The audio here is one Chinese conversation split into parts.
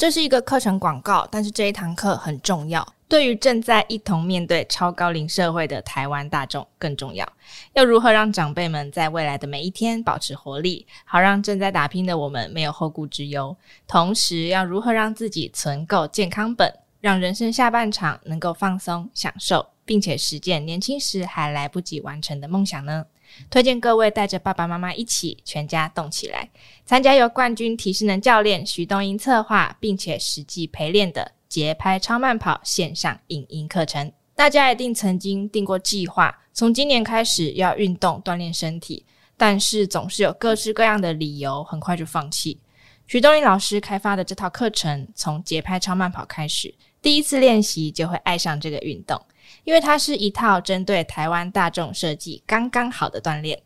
这是一个课程广告，但是这一堂课很重要，对于正在一同面对超高龄社会的台湾大众更重要。要如何让长辈们在未来的每一天保持活力，好让正在打拼的我们没有后顾之忧？同时，要如何让自己存够健康本，让人生下半场能够放松享受，并且实践年轻时还来不及完成的梦想呢？推荐各位带着爸爸妈妈一起全家动起来，参加由冠军体适能教练徐东英策划并且实际陪练的节拍超慢跑线上影音课程。大家一定曾经定过计划，从今年开始要运动锻炼身体，但是总是有各式各样的理由，很快就放弃。徐东英老师开发的这套课程，从节拍超慢跑开始，第一次练习就会爱上这个运动。因为它是一套针对台湾大众设计刚刚好的锻炼。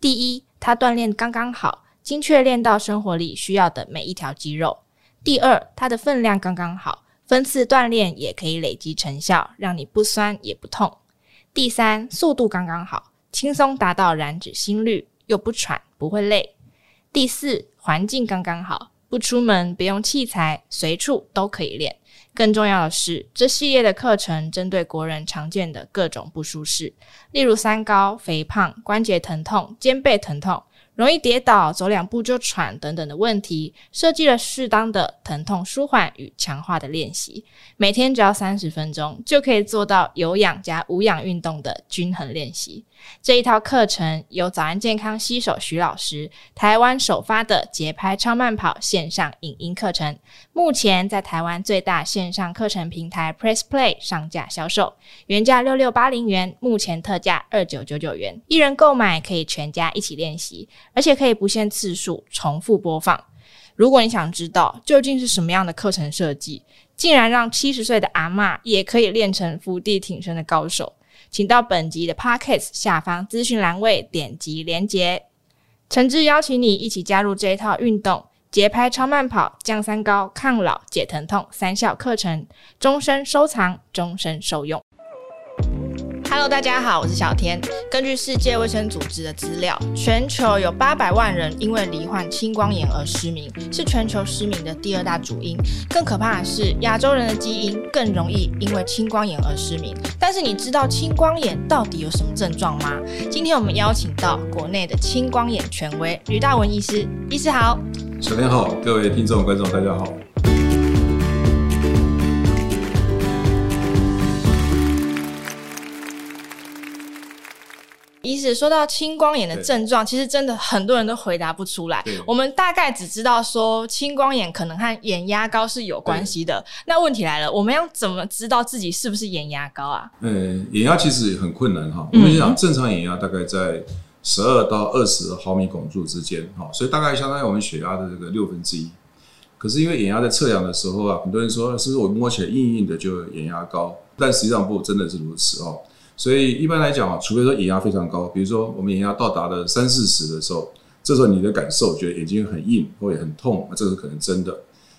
第一，它锻炼刚刚好，精确练到生活里需要的每一条肌肉；第二，它的分量刚刚好，分次锻炼也可以累积成效，让你不酸也不痛；第三，速度刚刚好，轻松达到燃脂心率，又不喘不会累；第四，环境刚刚好，不出门不用器材，随处都可以练。更重要的是，这系列的课程针对国人常见的各种不舒适，例如三高、肥胖、关节疼痛、肩背疼痛。容易跌倒、走两步就喘等等的问题，设计了适当的疼痛舒缓与强化的练习。每天只要三十分钟，就可以做到有氧加无氧运动的均衡练习。这一套课程由早安健康携手徐老师，台湾首发的节拍超慢跑线上影音课程，目前在台湾最大线上课程平台 Press Play 上架销售，原价六六八零元，目前特价二九九九元，一人购买可以全家一起练习。而且可以不限次数重复播放。如果你想知道究竟是什么样的课程设计，竟然让七十岁的阿嬷也可以练成伏地挺身的高手，请到本集的 Podcast 下方资讯栏位点击连结，诚挚邀请你一起加入这一套运动节拍超慢跑降三高抗老解疼痛三效课程，终身收藏，终身受用。Hello，大家好，我是小天。根据世界卫生组织的资料，全球有八百万人因为罹患青光眼而失明，是全球失明的第二大主因。更可怕的是，亚洲人的基因更容易因为青光眼而失明。但是，你知道青光眼到底有什么症状吗？今天我们邀请到国内的青光眼权威吕大文医师，医师好。小天好，各位听众观众大家好。医师说到青光眼的症状，其实真的很多人都回答不出来。我们大概只知道说青光眼可能和眼压高是有关系的。那问题来了，我们要怎么知道自己是不是眼压高啊？嗯，眼压其实很困难哈。我们讲正常眼压大概在十二到二十毫米汞柱之间哈，所以大概相当于我们血压的这个六分之一。可是因为眼压在测量的时候啊，很多人说是不是我摸起来硬硬的就眼压高？但实际上不真的是如此哦。所以一般来讲啊，除非说眼压非常高，比如说我们眼压到达了三四十的时候，这时候你的感受觉得眼睛很硬或者很痛，那这是可能真的。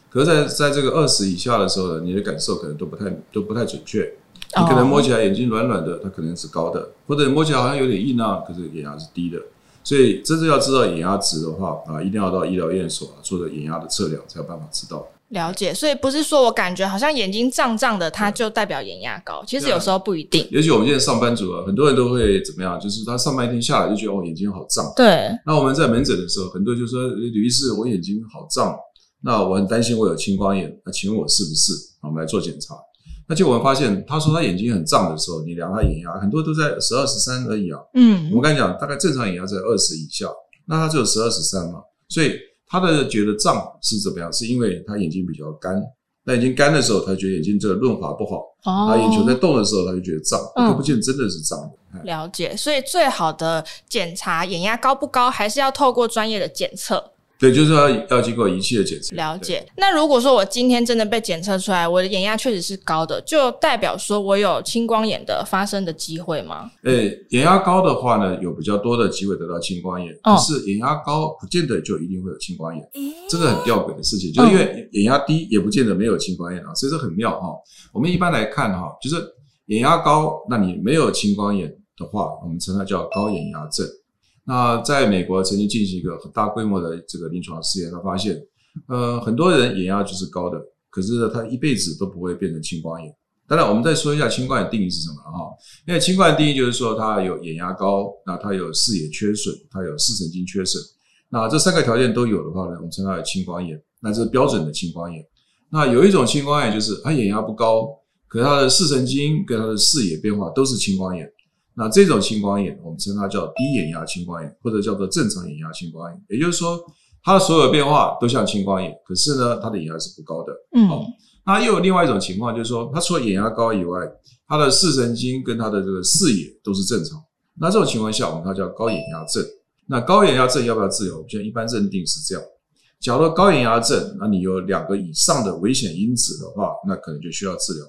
可是在在这个二十以下的时候呢，你的感受可能都不太都不太准确。你可能摸起来眼睛软软的，它可能是高的；或者摸起来好像有点硬啊，可是眼压是低的。所以真正要知道眼压值的话啊，一定要到医疗院所啊做的眼压的测量，才有办法知道。了解，所以不是说我感觉好像眼睛胀胀的，它就代表眼压高。其实有时候不一定。尤其我们现在上班族啊，很多人都会怎么样？就是他上班一天下来就觉得哦，眼睛好胀。对。那我们在门诊的时候，很多人就说：“吕医师，我眼睛好胀，那我很担心我有青光眼。那请问我是不是？我们来做检查。那结果我们发现，他说他眼睛很胀的时候，你量他眼压，很多都在十二十三而已啊。嗯。我们刚才讲，大概正常眼压在二十以下，那他只有十二十三嘛，所以他的觉得胀是怎么样？是因为他眼睛比较干。那眼睛干的时候，他觉得眼睛这个润滑不好；啊、哦，眼球在动的时候，他就觉得胀，看、嗯、不见真的是胀的。了解，所以最好的检查眼压高不高，还是要透过专业的检测。对，就是要要经过仪器的检测。了解。那如果说我今天真的被检测出来，我的眼压确实是高的，就代表说我有青光眼的发生的机会吗？诶、欸，眼压高的话呢，有比较多的机会得到青光眼。可是眼压高不见得就一定会有青光眼，哦、这个很吊诡的事情。就是因为眼压低也不见得没有青光眼啊，所以这很妙哈。我们一般来看哈，就是眼压高，那你没有青光眼的话，我们称它叫高眼压症。那在美国曾经进行一个很大规模的这个临床试验，他发现，呃，很多人眼压就是高的，可是呢，他一辈子都不会变成青光眼。当然，我们再说一下青光眼定义是什么哈？因为青光眼定义就是说，它有眼压高，那它有视野缺损，它有视神经缺损。那这三个条件都有的话呢，我们称它为青光眼。那这是标准的青光眼。那有一种青光眼就是它眼压不高，可是它的视神经跟它的视野变化都是青光眼。那这种青光眼，我们称它叫低眼压青光眼，或者叫做正常眼压青光眼。也就是说，它的所有变化都像青光眼，可是呢，它的眼压是不高的。嗯。那又有另外一种情况，就是说，它除了眼压高以外，它的视神经跟它的这个视野都是正常。那这种情况下，我们它叫高眼压症。那高眼压症要不要治疗？我们现在一般认定是这样：假如高眼压症，那你有两个以上的危险因子的话，那可能就需要治疗。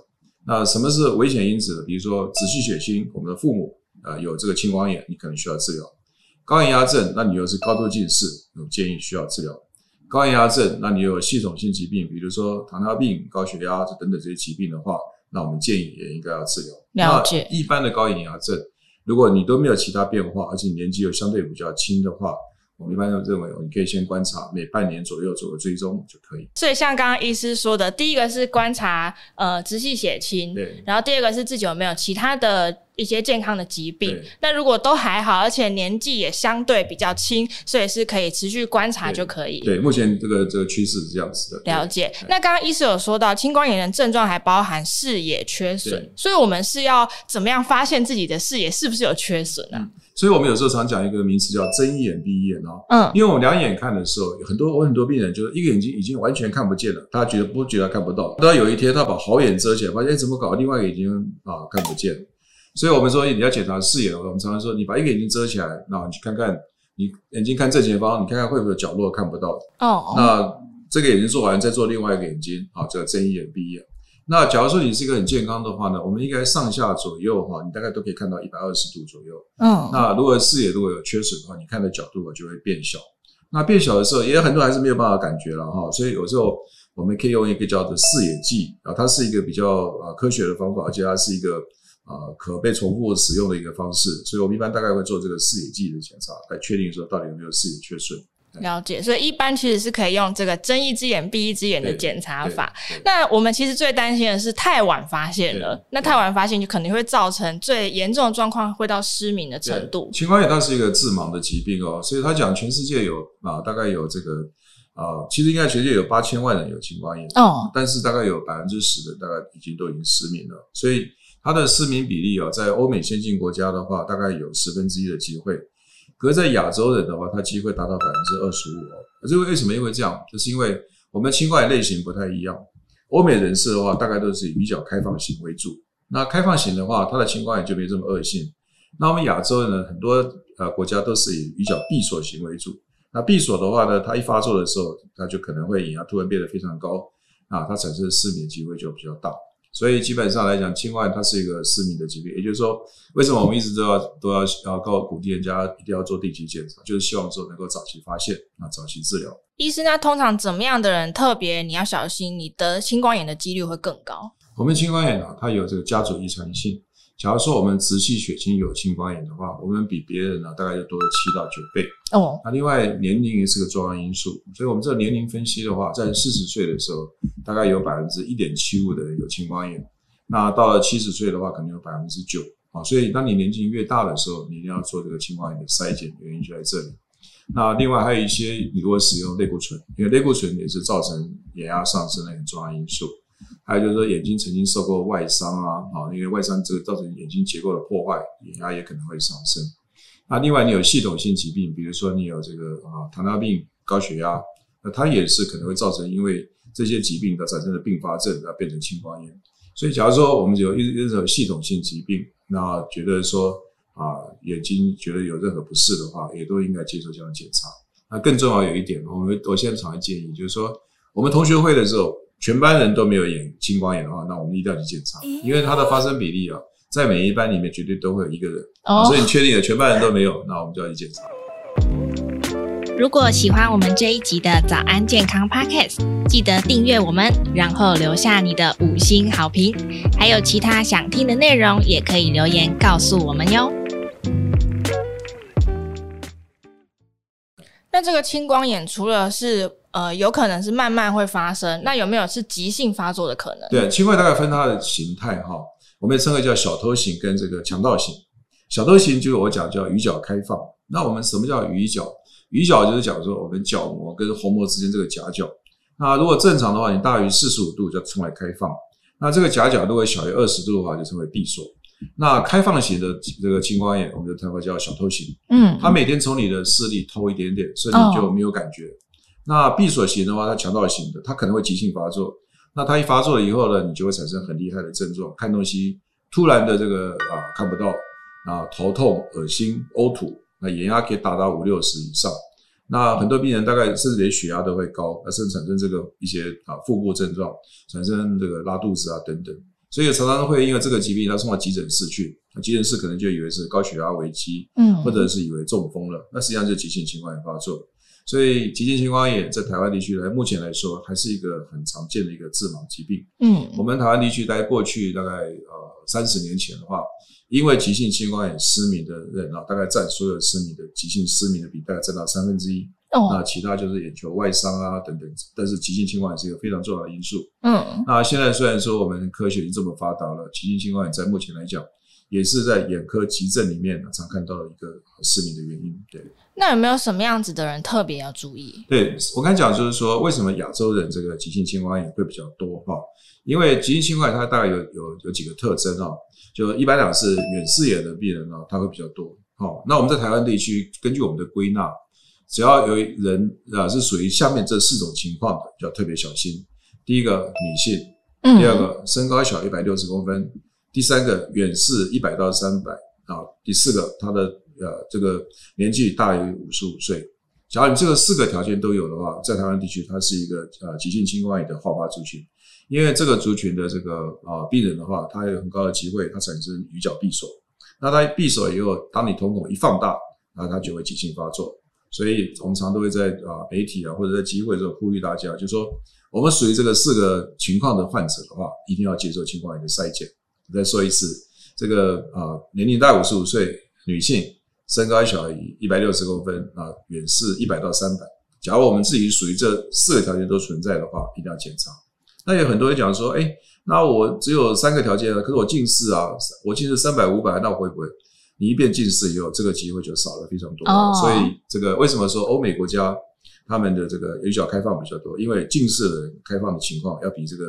那什么是危险因子？比如说直系血亲，我们的父母啊有这个青光眼，你可能需要治疗。高眼压症，那你又是高度近视，我建议需要治疗。高眼压症，那你有系统性疾病，比如说糖尿病、高血压这等等这些疾病的话，那我们建议也应该要治疗。了解。那一般的高眼压症，如果你都没有其他变化，而且年纪又相对比较轻的话。我们一般都认为，你可以先观察，每半年左右做个追踪就可以。所以像刚刚医师说的，第一个是观察呃直系血清，对，然后第二个是自己有没有其他的一些健康的疾病。那如果都还好，而且年纪也相对比较轻，所以是可以持续观察就可以。对，对目前这个这个趋势是这样子的。了解。那刚刚医师有说到，青光眼的症状还包含视野缺损，所以我们是要怎么样发现自己的视野是不是有缺损呢？嗯所以我们有时候常讲一个名词叫睁一眼闭一眼哦，嗯，因为我们两眼看的时候，很多我很多病人就是一个眼睛已经完全看不见了，他觉得不觉得看不到，到有一天他把好眼遮起来，发现怎么搞，另外一个眼睛啊看不见。所以我们说你要检查视野，我们常常说你把一个眼睛遮起来，然后你去看看你眼睛看正前方，你看看会不会有角落看不到哦。那这个眼睛做完，再做另外一个眼睛，好，这个睁一眼闭一眼。那假如说你是一个很健康的话呢，我们应该上下左右哈，你大概都可以看到一百二十度左右。嗯，那如果视野如果有缺损的话，你看的角度就会变小。那变小的时候，也有很多还是没有办法感觉了哈。所以有时候我们可以用一个叫做视野计啊，它是一个比较呃科学的方法，而且它是一个呃可被重复使用的一个方式。所以我们一般大概会做这个视野记忆的检查，来确定说到底有没有视野缺损。了解，所以一般其实是可以用这个睁一只眼闭一只眼的检查法。那我们其实最担心的是太晚发现了，那太晚发现就肯定会造成最严重的状况，会到失明的程度。青光眼它是一个致盲的疾病哦，所以他讲全世界有啊，大概有这个啊，其实应该全世界有八千万人有青光眼哦，但是大概有百分之十的大概已经都已经失明了，所以它的失明比例啊，在欧美先进国家的话，大概有十分之一的机会。可是在亚洲人的话，他机会达到百分之二十五哦。这个为什么？因为这样，就是因为我们青光眼类型不太一样。欧美人士的话，大概都是以比较开放型为主。那开放型的话，他的青光眼就没这么恶性。那我们亚洲人呢，很多呃国家都是以比较闭锁型为主。那闭锁的话呢，它一发作的时候，它就可能会眼压突然变得非常高，啊，它产生的失明机会就比较大。所以基本上来讲，青光眼它是一个失明的疾病，也就是说，为什么我们一直都要都要要告鼓励人家一定要做定期检查，就是希望说能够早期发现，啊，早期治疗。医师，那通常怎么样的人特别你要小心，你得青光眼的几率会更高？我们青光眼啊，它有这个家族遗传性。假如说我们直系血亲有青光眼的话，我们比别人呢大概就多了七到九倍哦。那另外年龄也是个重要因素，所以我们这个年龄分析的话，在四十岁的时候，大概有百分之一点七五的人有青光眼，那到了七十岁的话，可能有百分之九啊。所以当你年纪越大的时候，你一定要做这个青光眼的筛检，原因就在这里。那另外还有一些，你如果使用类固醇，因为类固醇也是造成眼压上升的一个重要因素。还有就是说，眼睛曾经受过外伤啊，啊，因为外伤这个造成眼睛结构的破坏，眼压也可能会上升。那另外你有系统性疾病，比如说你有这个啊糖尿病、高血压，那它也是可能会造成因为这些疾病它产生的并发症，而变成青光眼。所以假如说我们有一一种系统性疾病，那觉得说啊眼睛觉得有任何不适的话，也都应该接受这样的检查。那更重要有一点，我们我现在常常建议就是说，我们同学会的时候。全班人都没有眼青光眼的话，那我们一定要去检查，因为它的发生比例啊，在每一班里面绝对都会有一个人，哦，所以你确定了全班人都没有，那我们就要去检查。如果喜欢我们这一集的早安健康 Podcast，记得订阅我们，然后留下你的五星好评。还有其他想听的内容，也可以留言告诉我们哟。这个青光眼除了是呃有可能是慢慢会发生？那有没有是急性发作的可能？对，青光大概分它的形态哈，我们也称为叫小偷型跟这个强盗型。小偷型就是我讲叫鱼角开放。那我们什么叫鱼角？鱼角就是讲说我们角膜跟虹膜之间这个夹角。那如果正常的话，你大于四十五度就称为开放。那这个夹角如果小于二十度的话，就称为闭锁。那开放型的这个青光眼，我们就称为叫小偷型。嗯，它每天从你的视力偷一点点，所以你就没有感觉。哦、那闭锁型的话，它强盗型的，它可能会急性发作。那它一发作了以后呢，你就会产生很厉害的症状，看东西突然的这个啊看不到啊，头痛、恶心、呕吐，那眼压可以达到五六十以上。那很多病人大概甚至连血压都会高，那甚至产生这个一些啊腹部症状，产生这个拉肚子啊等等。所以常常会因为这个疾病，他送到急诊室去，急诊室可能就以为是高血压危机，嗯，或者是以为中风了，那实际上就是急性青光眼发作。所以急性青光眼在台湾地区来目前来说，还是一个很常见的一个致盲疾病。嗯，我们台湾地区在过去大概呃三十年前的话，因为急性青光眼失明的人啊，大概占所有失明的急性失明的比大概占到三分之一。哦，那其他就是眼球外伤啊等等，但是急性青光眼是一个非常重要的因素。嗯，那现在虽然说我们科学已经这么发达了，急性青光眼在目前来讲，也是在眼科急症里面常看到的一个失明的原因。对，那有没有什么样子的人特别要注意？对，我刚才讲就是说，为什么亚洲人这个急性青光眼会比较多哈？因为急性青光眼它大概有有有几个特征哈，就一般讲是远视眼的病人呢，他会比较多。好，那我们在台湾地区根据我们的归纳。只要有人啊是属于下面这四种情况的，就要特别小心。第一个女性，第二个身高小一百六十公分，第三个远视一百到三百啊，第四个他的呃这个年纪大于五十五岁。假如你这个四个条件都有的话，在台湾地区它是一个呃急性青光眼的好发族群，因为这个族群的这个啊病人的话，他有很高的机会他产生鱼角闭锁。那他闭锁以后，当你瞳孔一放大，那他就会急性发作。所以我们常都会在啊媒体啊或者在机会的时候呼吁大家，就说我们属于这个四个情况的患者的话，一定要接受青光眼的筛检。我再说一次，这个啊年龄大五十五岁，女性，身高小于一百六十公分啊，远视一百到三百。假如我们自己属于这四个条件都存在的话，一定要检查。那有很多人讲说，哎，那我只有三个条件了，可是我近视啊，我近视三百五百，那我会不会？你一变近视以后，这个机会就少了非常多。Oh. 所以这个为什么说欧美国家他们的这个眼角开放比较多？因为近视的人开放的情况要比这个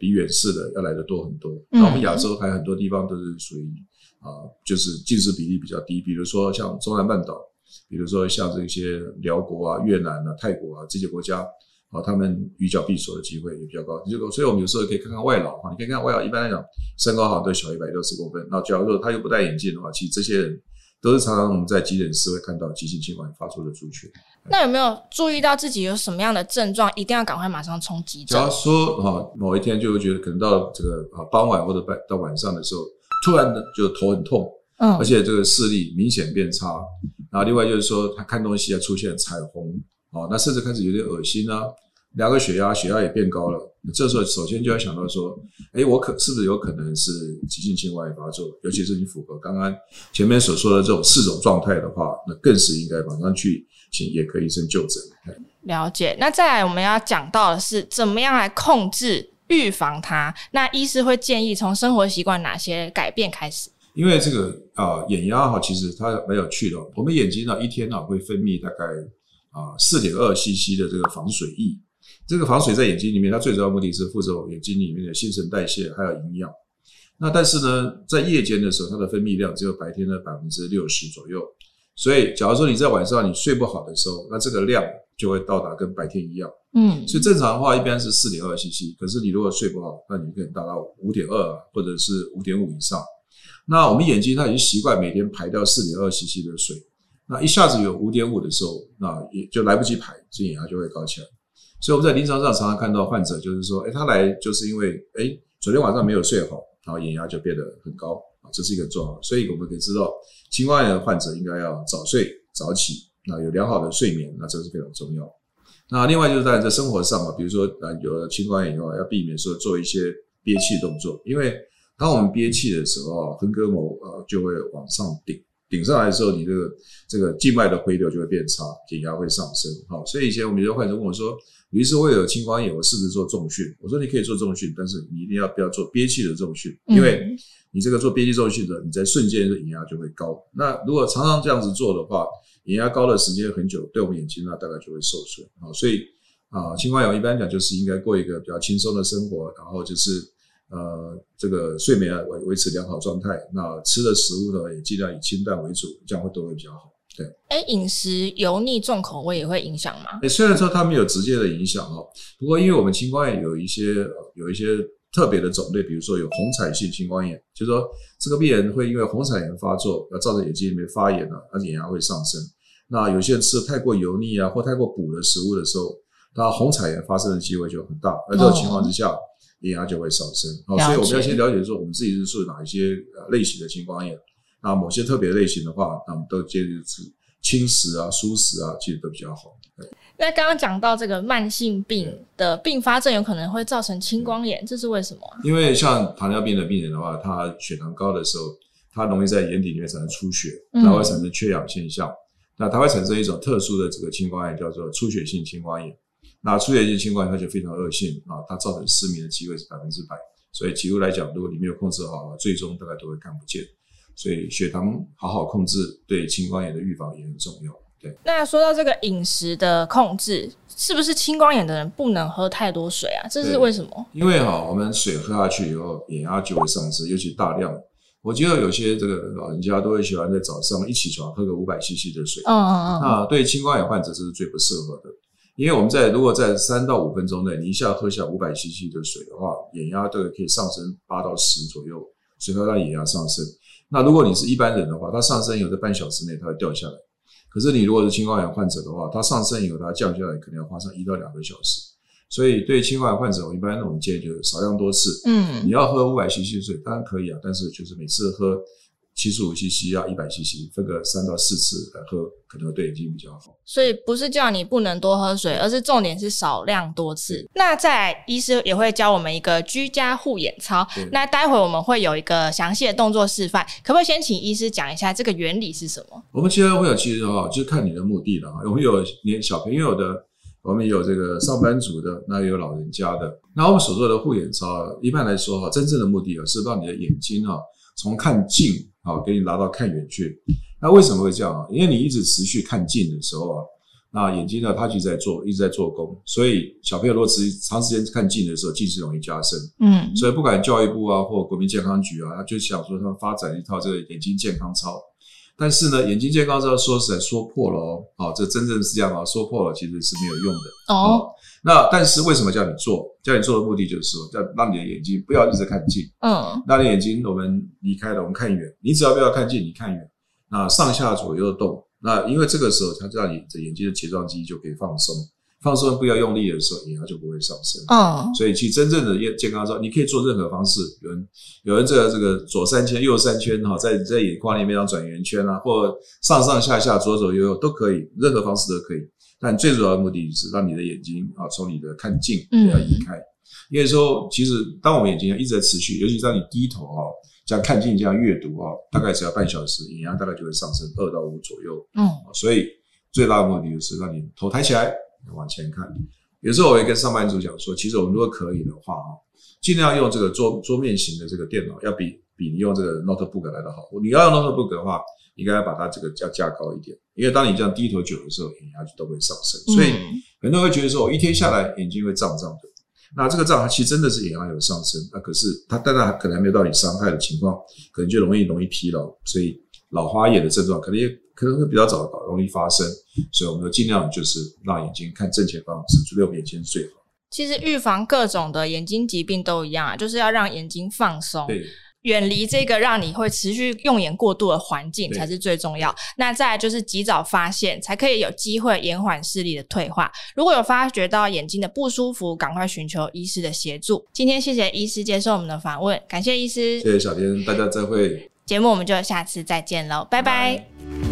比远视的要来的多很多。那、嗯、我们亚洲还有很多地方都是属于啊，就是近视比例比较低，比如说像中南半岛，比如说像这些辽国啊、越南啊、泰国啊这些国家。啊，他们鱼角闭锁的机会也比较高，就所以我们有时候可以看看外劳哈，你可以看看外劳，一般来讲身高好像都小一百六十公分。那假如说他又不戴眼镜的话，其实这些人都是常常我们在急诊室会看到急性青光眼发作的族群。那有没有注意到自己有什么样的症状，一定要赶快马上冲急诊？假如说哈，某一天就会觉得可能到这个啊傍晚或者到晚上的时候，突然的就头很痛，嗯，而且这个视力明显变差，然后另外就是说他看东西啊出现彩虹。哦，那甚至开始有点恶心啊，量个血压，血压也变高了。这时候首先就要想到说，哎，我可是不是有可能是急性青光眼发作？尤其是你符合刚刚前面所说的这种四种状态的话，那更是应该马上去请眼科医生就诊。了解。那再来我们要讲到的是，怎么样来控制、预防它？那医师会建议从生活习惯哪些改变开始？因为这个啊，眼压哈，其实它蛮有趣的。我们眼睛呢，一天呢会分泌大概。啊，四点二 CC 的这个防水液，这个防水在眼睛里面，它最主要目的是负责眼睛里面的新陈代谢还有营养。那但是呢，在夜间的时候，它的分泌量只有白天的百分之六十左右。所以，假如说你在晚上你睡不好的时候，那这个量就会到达跟白天一样。嗯，所以正常的话一般是四点二 CC，可是你如果睡不好，那你可以达到五点二或者是五点五以上。那我们眼睛它已经习惯每天排掉四点二 CC 的水。那一下子有五点五的时候，那也就来不及排，所以眼压就会高起来。所以我们在临床上常常看到患者，就是说，哎，他来就是因为，哎，昨天晚上没有睡好，然后眼压就变得很高啊，这是一个状况。所以我们可以知道，青光眼的患者应该要早睡早起，那有良好的睡眠，那这是非常重要。那另外就是在在生活上啊，比如说啊，有了青光眼以后，要避免说做一些憋气动作，因为当我们憋气的时候，横膈膜呃就会往上顶。顶上来的时候，你这个这个静脉的回流就会变差，眼压会上升。好，所以以前我们有些患者问我说：“于是我有青光眼，我是不是做重训？”我说：“你可以做重训，但是你一定要不要做憋气的重训，因为你这个做憋气重训的，你在瞬间的眼压就会高。那如果常常这样子做的话，眼压高的时间很久，对我们眼睛那大概就会受损。好，所以啊，青光眼一般讲就是应该过一个比较轻松的生活，然后就是。呃，这个睡眠啊维维持良好状态，那吃的食物呢也尽量以清淡为主，这样会都会比较好。对，哎，饮食油腻重口味也会影响吗？哎，虽然说它没有直接的影响哈，不过因为我们青光眼有一些有一些特别的种类，比如说有红彩性青光眼，就是说这个病人会因为红彩炎发作，要造成眼睛里面发炎了，而且眼压会上升。那有些人吃的太过油腻啊，或太过补的食物的时候，它红彩炎发生的机会就很大。而这种情况之下。哦眼压就会上升，好，所以我们要先了解说，我们自己是属于哪一些呃类型的青光眼。那某些特别类型的话，那我们都建议吃轻食啊、蔬食啊，其实都比较好。那刚刚讲到这个慢性病的并发症，有可能会造成青光眼，这是为什么？因为像糖尿病的病人的话，他血糖高的时候，他容易在眼底里面产生出血，它会产生缺氧现象，嗯、那它会产生一种特殊的这个青光眼，叫做出血性青光眼。那出血性青光眼它就非常恶性啊，它造成失明的机会是百分之百。所以几乎来讲，如果你没有控制好，最终大概都会看不见。所以血糖好好控制，对青光眼的预防也很重要。对。那说到这个饮食的控制，是不是青光眼的人不能喝太多水啊？这是为什么？因为哈，我们水喝下去以后，眼压就会上升，尤其大量。我觉得有些这个老人家都会喜欢在早上一起床喝个五百 CC 的水。嗯嗯嗯。那对青光眼患者，这是最不适合的。因为我们在如果在三到五分钟内，你一下喝下五百 CC 的水的话，眼压都可以上升八到十左右，所以它让眼压上升。那如果你是一般人的话，它上升以后在半小时内它会掉下来。可是你如果是青光眼患者的话，它上升以后它降下来可能要花上一到两个小时。所以对青光眼患者，我一般我们建议就是少量多次。嗯，你要喝五百 CC 水当然可以啊，但是就是每次喝。七十五 CC 啊，一百 CC，分个三到四次来喝，可能会对眼睛比较好。所以不是叫你不能多喝水，而是重点是少量多次。那再来，医师也会教我们一个居家护眼操。那待会我们会有一个详细的动作示范，可不可以先请医师讲一下这个原理是什么？我们居家护眼其实哈，就是看你的目的了哈。我们有连小朋友的，我们有这个上班族的，那也有老人家的。那我们所做的护眼操，一般来说哈，真正的目的啊，是让你的眼睛哈，从看近。啊，给你拿到看远去。那为什么会这样啊？因为你一直持续看近的时候啊，那眼睛呢，它就在做，一直在做工。所以小朋友如果持长时间看近的时候，近视容易加深。嗯，所以不管教育部啊，或国民健康局啊，他就想说他发展一套这个眼睛健康操。但是呢，眼睛健康照说实在说破了哦，好，这真正是这样啊，说破了其实是没有用的哦。那但是为什么叫你做？叫你做的目的就是说，要让你的眼睛不要一直看近，嗯，让你眼睛我们离开了，我们看远。你只要不要看近，你看远，那上下左右动，那因为这个时候，它让你的眼睛的睫状肌就可以放松，放松不要用力的时候，眼压就不会上升。嗯，所以其实真正的健康操，你可以做任何方式。有人有人这个这个左三圈右三圈哈，在在眼眶里面要转圆圈啊，或上上下下左左右右都可以，任何方式都可以。但最主要的目的是让你的眼睛啊，从你的看近不要移开。因为说，其实当我们眼睛一直在持续，尤其当你低头啊，这样看近这样阅读啊，大概只要半小时，眼压大概就会上升二到五左右。嗯，所以最大的目的就是让你头抬起来往前看。有时候我也跟上班族讲说，其实我们如果可以的话啊，尽量用这个桌桌面型的这个电脑，要比比你用这个 notebook 来的好。你要用 notebook 的话，应该要把它这个架架高一点。因为当你这样低头久的时候，眼压就都会上升，所以很多人会觉得说，我一天下来眼睛会胀胀的。那这个胀，它其实真的是眼压有上升，那可是它当然可能还没有到你伤害的情况，可能就容易容易疲劳，所以老花眼的症状可能也可能会比较早容易发生。所以我们尽量就是让眼睛看正前方，是离我们眼睛最好。其实预防各种的眼睛疾病都一样啊，就是要让眼睛放松。对。远离这个让你会持续用眼过度的环境才是最重要。那再来就是及早发现，才可以有机会延缓视力的退化。如果有发觉到眼睛的不舒服，赶快寻求医师的协助。今天谢谢医师接受我们的访问，感谢医师。谢谢小天，大家再会。节目我们就下次再见喽，拜拜。拜拜。